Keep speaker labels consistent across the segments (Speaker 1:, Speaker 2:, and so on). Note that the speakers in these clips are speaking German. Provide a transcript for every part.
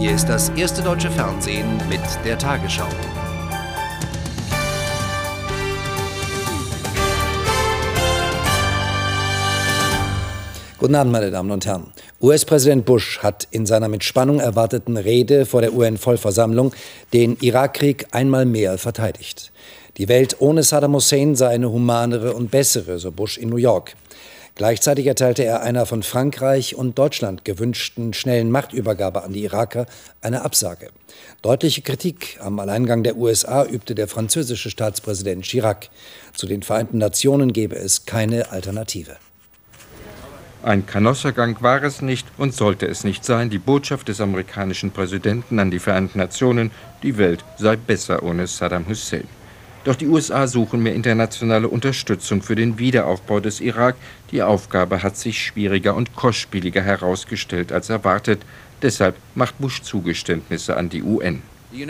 Speaker 1: Hier ist das erste deutsche Fernsehen mit der Tagesschau.
Speaker 2: Guten Abend, meine Damen und Herren. US-Präsident Bush hat in seiner mit Spannung erwarteten Rede vor der UN-Vollversammlung den Irakkrieg einmal mehr verteidigt. Die Welt ohne Saddam Hussein sei eine humanere und bessere, so Bush in New York. Gleichzeitig erteilte er einer von Frankreich und Deutschland gewünschten schnellen Machtübergabe an die Iraker eine Absage. Deutliche Kritik am Alleingang der USA übte der französische Staatspräsident Chirac. Zu den Vereinten Nationen gebe es keine Alternative.
Speaker 3: Ein Kanossergang war es nicht und sollte es nicht sein, die Botschaft des amerikanischen Präsidenten an die Vereinten Nationen, die Welt sei besser ohne Saddam Hussein. Doch die USA suchen mehr internationale Unterstützung für den Wiederaufbau des Irak. Die Aufgabe hat sich schwieriger und kostspieliger herausgestellt als erwartet. Deshalb macht Bush Zugeständnisse an die UN. Die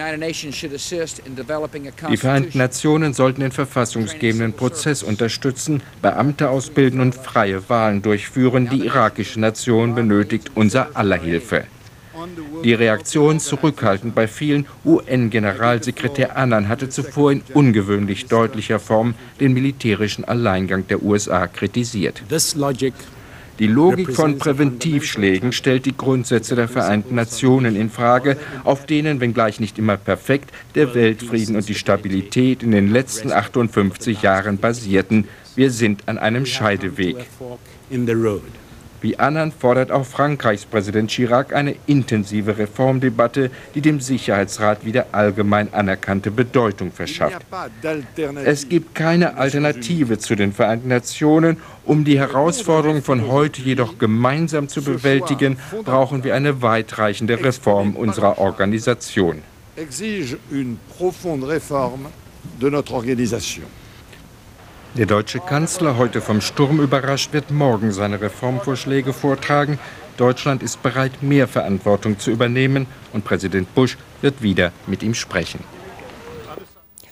Speaker 3: Vereinten Nationen sollten den verfassungsgebenden Prozess unterstützen, Beamte ausbilden und freie Wahlen durchführen. Die irakische Nation benötigt unser aller Hilfe. Die Reaktion zurückhaltend bei vielen. UN-Generalsekretär Annan hatte zuvor in ungewöhnlich deutlicher Form den militärischen Alleingang der USA kritisiert. Die Logik von Präventivschlägen stellt die Grundsätze der Vereinten Nationen in Frage, auf denen, wenngleich nicht immer perfekt, der Weltfrieden und die Stabilität in den letzten 58 Jahren basierten. Wir sind an einem Scheideweg. Wie Annan fordert auch Frankreichs Präsident Chirac eine intensive Reformdebatte, die dem Sicherheitsrat wieder allgemein anerkannte Bedeutung verschafft. Es gibt keine Alternative zu den Vereinten Nationen. Um die Herausforderungen von heute jedoch gemeinsam zu bewältigen, brauchen wir eine weitreichende Reform unserer Organisation. Exige une profonde réforme de notre organisation. Der deutsche Kanzler, heute vom Sturm überrascht, wird morgen seine Reformvorschläge vortragen. Deutschland ist bereit, mehr Verantwortung zu übernehmen und Präsident Bush wird wieder mit ihm sprechen.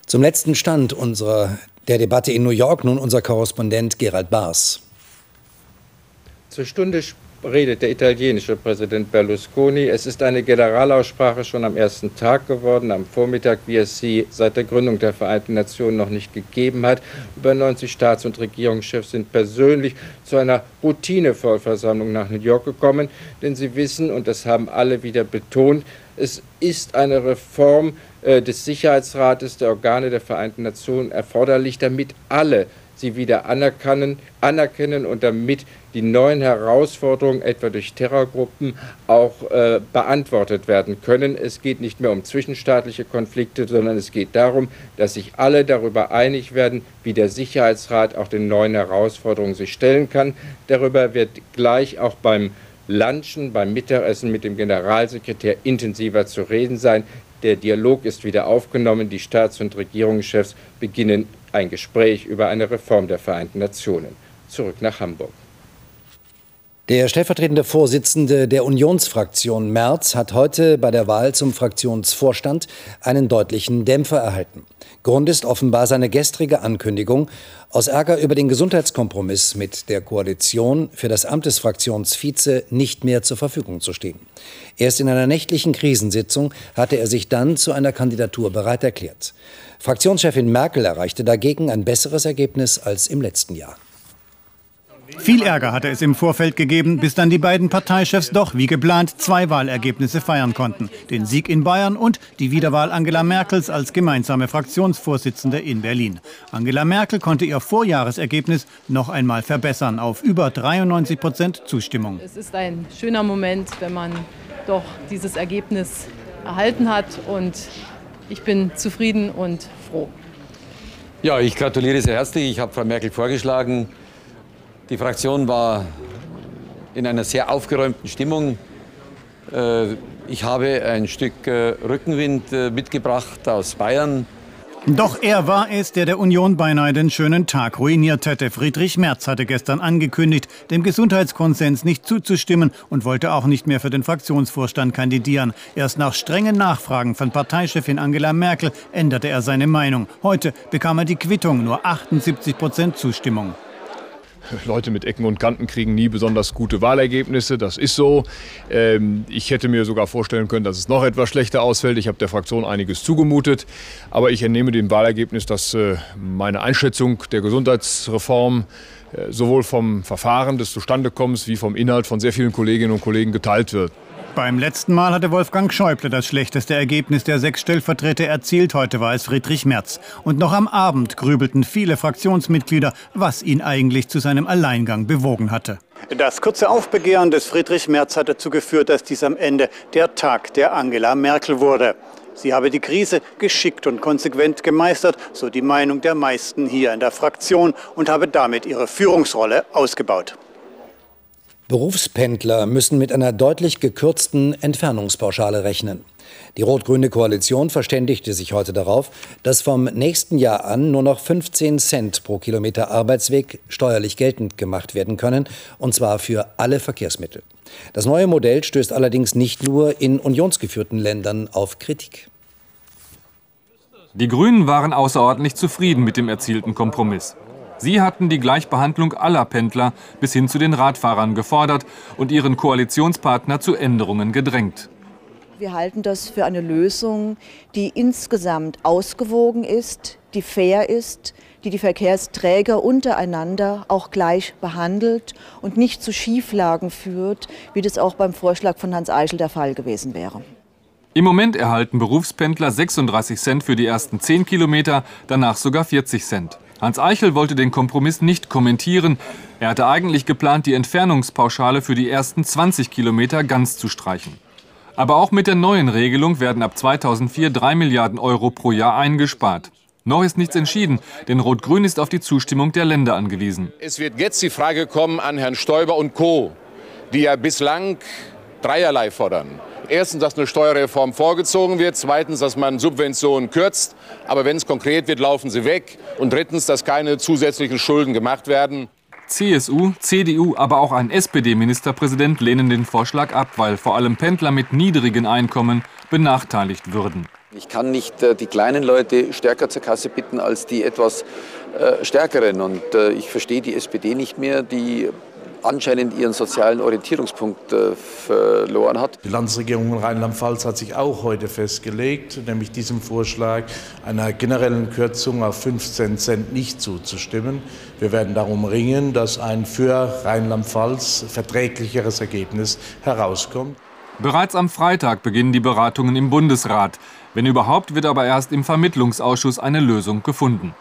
Speaker 2: Zum letzten Stand unserer, der Debatte in New York nun unser Korrespondent Gerald Baas.
Speaker 3: Zur Stunde redet der italienische Präsident Berlusconi. Es ist eine Generalaussprache schon am ersten Tag geworden, am Vormittag, wie es sie seit der Gründung der Vereinten Nationen noch nicht gegeben hat. Über 90 Staats- und Regierungschefs sind persönlich zu einer Routinevollversammlung nach New York gekommen, denn sie wissen, und das haben alle wieder betont, es ist eine Reform äh, des Sicherheitsrates, der Organe der Vereinten Nationen erforderlich, damit alle sie wieder anerkennen, anerkennen und damit die neuen Herausforderungen, etwa durch Terrorgruppen, auch äh, beantwortet werden können. Es geht nicht mehr um zwischenstaatliche Konflikte, sondern es geht darum, dass sich alle darüber einig werden, wie der Sicherheitsrat auch den neuen Herausforderungen sich stellen kann. Darüber wird gleich auch beim Lunchen, beim Mittagessen mit dem Generalsekretär intensiver zu reden sein. Der Dialog ist wieder aufgenommen. Die Staats- und Regierungschefs beginnen ein Gespräch über eine Reform der Vereinten Nationen. Zurück nach Hamburg.
Speaker 2: Der stellvertretende Vorsitzende der Unionsfraktion Merz hat heute bei der Wahl zum Fraktionsvorstand einen deutlichen Dämpfer erhalten. Grund ist offenbar seine gestrige Ankündigung, aus Ärger über den Gesundheitskompromiss mit der Koalition für das Amt des Fraktionsvize nicht mehr zur Verfügung zu stehen. Erst in einer nächtlichen Krisensitzung hatte er sich dann zu einer Kandidatur bereit erklärt. Fraktionschefin Merkel erreichte dagegen ein besseres Ergebnis als im letzten Jahr.
Speaker 4: Viel Ärger hatte es im Vorfeld gegeben, bis dann die beiden Parteichefs doch wie geplant zwei Wahlergebnisse feiern konnten. Den Sieg in Bayern und die Wiederwahl Angela Merkels als gemeinsame Fraktionsvorsitzende in Berlin. Angela Merkel konnte ihr Vorjahresergebnis noch einmal verbessern auf über 93 Prozent Zustimmung.
Speaker 5: Es ist ein schöner Moment, wenn man doch dieses Ergebnis erhalten hat und ich bin zufrieden und froh.
Speaker 6: Ja, ich gratuliere sehr herzlich. Ich habe Frau Merkel vorgeschlagen. Die Fraktion war in einer sehr aufgeräumten Stimmung. Äh, ich habe ein Stück äh, Rückenwind äh, mitgebracht aus Bayern.
Speaker 4: Doch er war es, der der Union beinahe den schönen Tag ruiniert hätte. Friedrich Merz hatte gestern angekündigt, dem Gesundheitskonsens nicht zuzustimmen und wollte auch nicht mehr für den Fraktionsvorstand kandidieren. Erst nach strengen Nachfragen von Parteichefin Angela Merkel änderte er seine Meinung. Heute bekam er die Quittung, nur 78 Prozent Zustimmung.
Speaker 7: Leute mit Ecken und Kanten kriegen nie besonders gute Wahlergebnisse. Das ist so. Ähm, ich hätte mir sogar vorstellen können, dass es noch etwas schlechter ausfällt. Ich habe der Fraktion einiges zugemutet. Aber ich entnehme dem Wahlergebnis, dass äh, meine Einschätzung der Gesundheitsreform äh, sowohl vom Verfahren des Zustandekommens wie vom Inhalt von sehr vielen Kolleginnen und Kollegen geteilt wird.
Speaker 4: Beim letzten Mal hatte Wolfgang Schäuble das schlechteste Ergebnis der sechs Stellvertreter erzielt. Heute war es Friedrich Merz. Und noch am Abend grübelten viele Fraktionsmitglieder, was ihn eigentlich zu seinem Alleingang bewogen hatte.
Speaker 8: Das kurze Aufbegehren des Friedrich Merz hat dazu geführt, dass dies am Ende der Tag der Angela Merkel wurde. Sie habe die Krise geschickt und konsequent gemeistert, so die Meinung der meisten hier in der Fraktion, und habe damit ihre Führungsrolle ausgebaut.
Speaker 2: Berufspendler müssen mit einer deutlich gekürzten Entfernungspauschale rechnen. Die rot-grüne Koalition verständigte sich heute darauf, dass vom nächsten Jahr an nur noch 15 Cent pro Kilometer Arbeitsweg steuerlich geltend gemacht werden können, und zwar für alle Verkehrsmittel. Das neue Modell stößt allerdings nicht nur in unionsgeführten Ländern auf Kritik.
Speaker 9: Die Grünen waren außerordentlich zufrieden mit dem erzielten Kompromiss. Sie hatten die Gleichbehandlung aller Pendler bis hin zu den Radfahrern gefordert und ihren Koalitionspartner zu Änderungen gedrängt.
Speaker 10: Wir halten das für eine Lösung, die insgesamt ausgewogen ist, die fair ist, die die Verkehrsträger untereinander auch gleich behandelt und nicht zu Schieflagen führt, wie das auch beim Vorschlag von Hans Eichel der Fall gewesen wäre.
Speaker 9: Im Moment erhalten Berufspendler 36 Cent für die ersten 10 Kilometer, danach sogar 40 Cent. Hans Eichel wollte den Kompromiss nicht kommentieren. Er hatte eigentlich geplant, die Entfernungspauschale für die ersten 20 Kilometer ganz zu streichen. Aber auch mit der neuen Regelung werden ab 2004 drei Milliarden Euro pro Jahr eingespart. Noch ist nichts entschieden, denn Rot-Grün ist auf die Zustimmung der Länder angewiesen.
Speaker 11: Es wird jetzt die Frage kommen an Herrn Stoiber und Co., die ja bislang dreierlei fordern. Erstens, dass eine Steuerreform vorgezogen wird. Zweitens, dass man Subventionen kürzt. Aber wenn es konkret wird, laufen sie weg. Und drittens, dass keine zusätzlichen Schulden gemacht werden.
Speaker 9: CSU, CDU, aber auch ein SPD-Ministerpräsident lehnen den Vorschlag ab, weil vor allem Pendler mit niedrigen Einkommen benachteiligt würden.
Speaker 12: Ich kann nicht äh, die kleinen Leute stärker zur Kasse bitten als die etwas äh, stärkeren. Und äh, ich verstehe die SPD nicht mehr, die anscheinend ihren sozialen Orientierungspunkt äh, verloren hat.
Speaker 13: Die Landesregierung in Rheinland-Pfalz hat sich auch heute festgelegt, nämlich diesem Vorschlag einer generellen Kürzung auf 15 Cent nicht zuzustimmen. Wir werden darum ringen, dass ein für Rheinland-Pfalz verträglicheres Ergebnis herauskommt.
Speaker 9: Bereits am Freitag beginnen die Beratungen im Bundesrat. Wenn überhaupt, wird aber erst im Vermittlungsausschuss eine Lösung gefunden.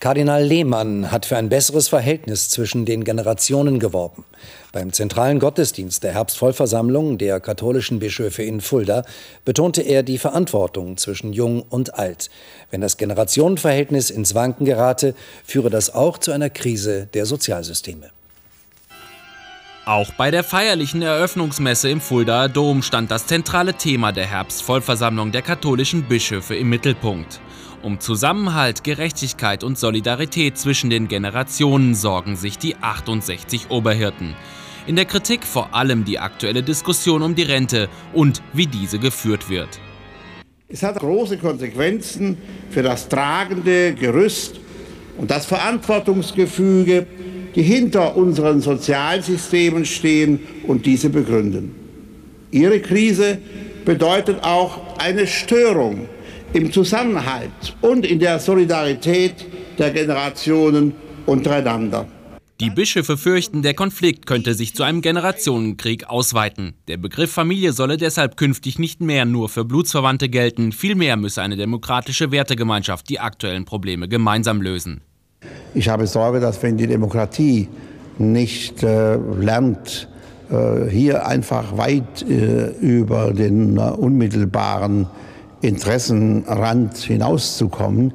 Speaker 2: Kardinal Lehmann hat für ein besseres Verhältnis zwischen den Generationen geworben. Beim zentralen Gottesdienst der Herbstvollversammlung der katholischen Bischöfe in Fulda betonte er die Verantwortung zwischen Jung und Alt. Wenn das Generationenverhältnis ins Wanken gerate, führe das auch zu einer Krise der Sozialsysteme.
Speaker 14: Auch bei der feierlichen Eröffnungsmesse im Fuldaer Dom stand das zentrale Thema der Herbstvollversammlung der katholischen Bischöfe im Mittelpunkt. Um Zusammenhalt, Gerechtigkeit und Solidarität zwischen den Generationen sorgen sich die 68 Oberhirten. In der Kritik vor allem die aktuelle Diskussion um die Rente und wie diese geführt wird.
Speaker 15: Es hat große Konsequenzen für das tragende Gerüst und das Verantwortungsgefüge, die hinter unseren Sozialsystemen stehen und diese begründen. Ihre Krise bedeutet auch eine Störung im Zusammenhalt und in der Solidarität der Generationen untereinander.
Speaker 14: Die Bischöfe fürchten, der Konflikt könnte sich zu einem Generationenkrieg ausweiten. Der Begriff Familie solle deshalb künftig nicht mehr nur für Blutsverwandte gelten, vielmehr müsse eine demokratische Wertegemeinschaft die aktuellen Probleme gemeinsam lösen.
Speaker 15: Ich habe Sorge, dass wenn die Demokratie nicht äh, lernt, äh, hier einfach weit äh, über den äh, unmittelbaren Interessenrand hinauszukommen,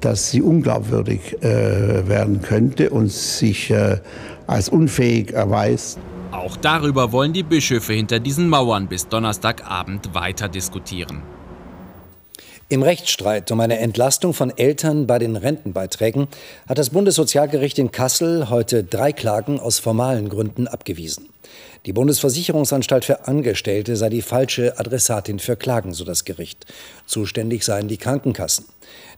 Speaker 15: dass sie unglaubwürdig äh, werden könnte und sich äh, als unfähig erweist.
Speaker 14: Auch darüber wollen die Bischöfe hinter diesen Mauern bis Donnerstagabend weiter diskutieren.
Speaker 2: Im Rechtsstreit um eine Entlastung von Eltern bei den Rentenbeiträgen hat das Bundessozialgericht in Kassel heute drei Klagen aus formalen Gründen abgewiesen. Die Bundesversicherungsanstalt für Angestellte sei die falsche Adressatin für Klagen, so das Gericht. Zuständig seien die Krankenkassen.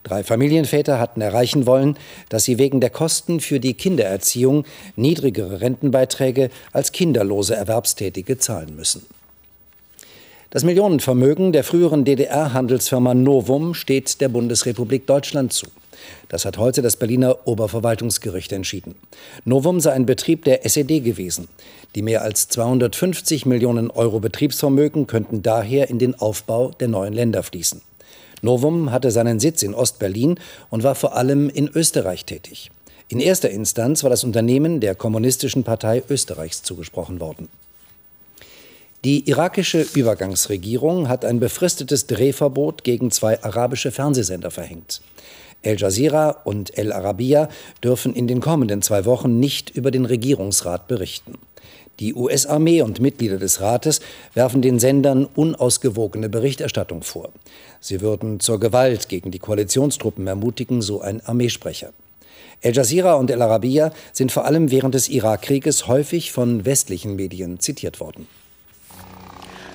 Speaker 2: Drei Familienväter hatten erreichen wollen, dass sie wegen der Kosten für die Kindererziehung niedrigere Rentenbeiträge als kinderlose Erwerbstätige zahlen müssen. Das Millionenvermögen der früheren DDR-Handelsfirma Novum steht der Bundesrepublik Deutschland zu. Das hat heute das Berliner Oberverwaltungsgericht entschieden. Novum sei ein Betrieb der SED gewesen. Die mehr als 250 Millionen Euro Betriebsvermögen könnten daher in den Aufbau der neuen Länder fließen. Novum hatte seinen Sitz in Ostberlin und war vor allem in Österreich tätig. In erster Instanz war das Unternehmen der Kommunistischen Partei Österreichs zugesprochen worden. Die irakische Übergangsregierung hat ein befristetes Drehverbot gegen zwei arabische Fernsehsender verhängt. El Jazeera und El Arabiya dürfen in den kommenden zwei Wochen nicht über den Regierungsrat berichten. Die US-Armee und Mitglieder des Rates werfen den Sendern unausgewogene Berichterstattung vor. Sie würden zur Gewalt gegen die Koalitionstruppen ermutigen, so ein Armeesprecher. El Jazeera und El Arabiya sind vor allem während des Irakkrieges häufig von westlichen Medien zitiert worden.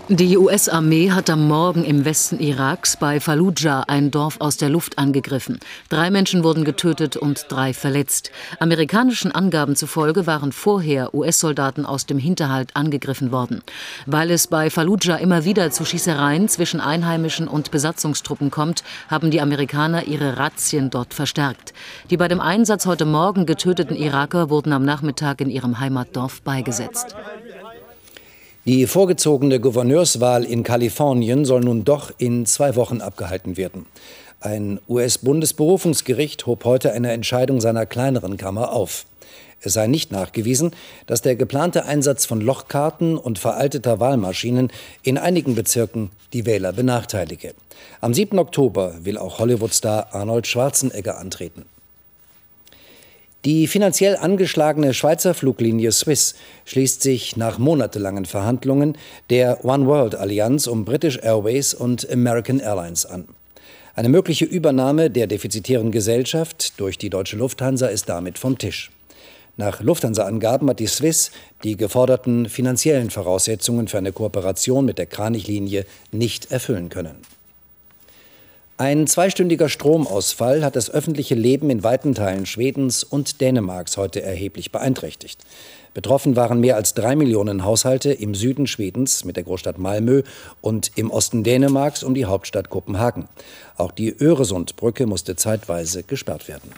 Speaker 16: Die US-Armee hat am Morgen im Westen Iraks bei Fallujah ein Dorf aus der Luft angegriffen. Drei Menschen wurden getötet und drei verletzt. Amerikanischen Angaben zufolge waren vorher US-Soldaten aus dem Hinterhalt angegriffen worden. Weil es bei Fallujah immer wieder zu Schießereien zwischen Einheimischen und Besatzungstruppen kommt, haben die Amerikaner ihre Razzien dort verstärkt. Die bei dem Einsatz heute Morgen getöteten Iraker wurden am Nachmittag in ihrem Heimatdorf beigesetzt.
Speaker 2: Die vorgezogene Gouverneurswahl in Kalifornien soll nun doch in zwei Wochen abgehalten werden. Ein US-Bundesberufungsgericht hob heute eine Entscheidung seiner kleineren Kammer auf. Es sei nicht nachgewiesen, dass der geplante Einsatz von Lochkarten und veralteter Wahlmaschinen in einigen Bezirken die Wähler benachteilige. Am 7. Oktober will auch Hollywood-Star Arnold Schwarzenegger antreten. Die finanziell angeschlagene Schweizer Fluglinie Swiss schließt sich nach monatelangen Verhandlungen der One World Allianz um British Airways und American Airlines an. Eine mögliche Übernahme der defizitären Gesellschaft durch die deutsche Lufthansa ist damit vom Tisch. Nach Lufthansa-Angaben hat die Swiss die geforderten finanziellen Voraussetzungen für eine Kooperation mit der Kranichlinie nicht erfüllen können. Ein zweistündiger Stromausfall hat das öffentliche Leben in weiten Teilen Schwedens und Dänemarks heute erheblich beeinträchtigt. Betroffen waren mehr als drei Millionen Haushalte im Süden Schwedens mit der Großstadt Malmö und im Osten Dänemarks um die Hauptstadt Kopenhagen. Auch die Öresundbrücke musste zeitweise gesperrt werden.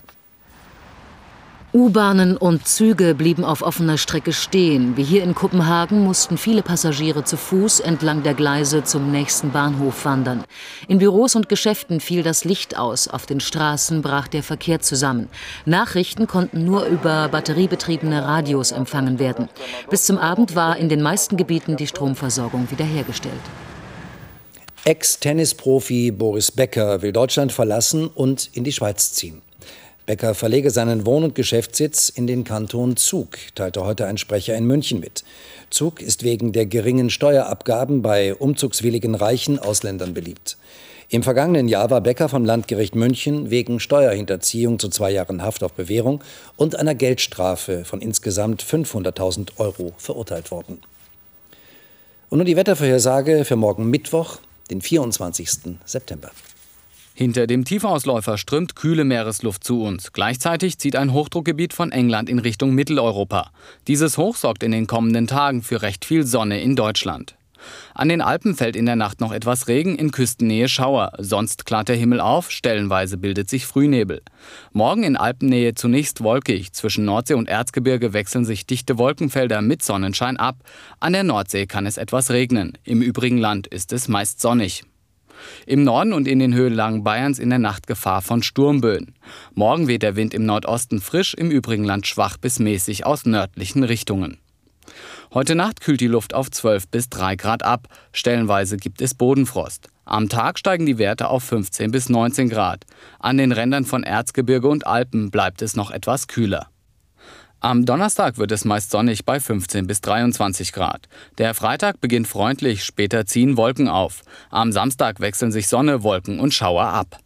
Speaker 16: U-Bahnen und Züge blieben auf offener Strecke stehen. Wie hier in Kopenhagen mussten viele Passagiere zu Fuß entlang der Gleise zum nächsten Bahnhof wandern. In Büros und Geschäften fiel das Licht aus, auf den Straßen brach der Verkehr zusammen. Nachrichten konnten nur über batteriebetriebene Radios empfangen werden. Bis zum Abend war in den meisten Gebieten die Stromversorgung wiederhergestellt.
Speaker 2: Ex-Tennisprofi Boris Becker will Deutschland verlassen und in die Schweiz ziehen. Becker verlege seinen Wohn- und Geschäftssitz in den Kanton Zug, teilte heute ein Sprecher in München mit. Zug ist wegen der geringen Steuerabgaben bei umzugswilligen reichen Ausländern beliebt. Im vergangenen Jahr war Becker vom Landgericht München wegen Steuerhinterziehung zu zwei Jahren Haft auf Bewährung und einer Geldstrafe von insgesamt 500.000 Euro verurteilt worden. Und nun die Wettervorhersage für morgen Mittwoch, den 24. September.
Speaker 14: Hinter dem Tiefausläufer strömt kühle Meeresluft zu uns. Gleichzeitig zieht ein Hochdruckgebiet von England in Richtung Mitteleuropa. Dieses Hoch sorgt in den kommenden Tagen für recht viel Sonne in Deutschland. An den Alpen fällt in der Nacht noch etwas Regen, in Küstennähe Schauer. Sonst klart der Himmel auf, stellenweise bildet sich Frühnebel. Morgen in Alpennähe zunächst wolkig. Zwischen Nordsee und Erzgebirge wechseln sich dichte Wolkenfelder mit Sonnenschein ab. An der Nordsee kann es etwas regnen. Im übrigen Land ist es meist sonnig. Im Norden und in den Höhenlagen Bayerns in der Nacht Gefahr von Sturmböen. Morgen weht der Wind im Nordosten frisch, im übrigen Land schwach bis mäßig aus nördlichen Richtungen. Heute Nacht kühlt die Luft auf 12 bis 3 Grad ab. Stellenweise gibt es Bodenfrost. Am Tag steigen die Werte auf 15 bis 19 Grad. An den Rändern von Erzgebirge und Alpen bleibt es noch etwas kühler.
Speaker 16: Am Donnerstag wird es meist sonnig bei 15 bis 23 Grad. Der Freitag beginnt freundlich, später ziehen Wolken auf. Am Samstag wechseln sich Sonne, Wolken und Schauer ab.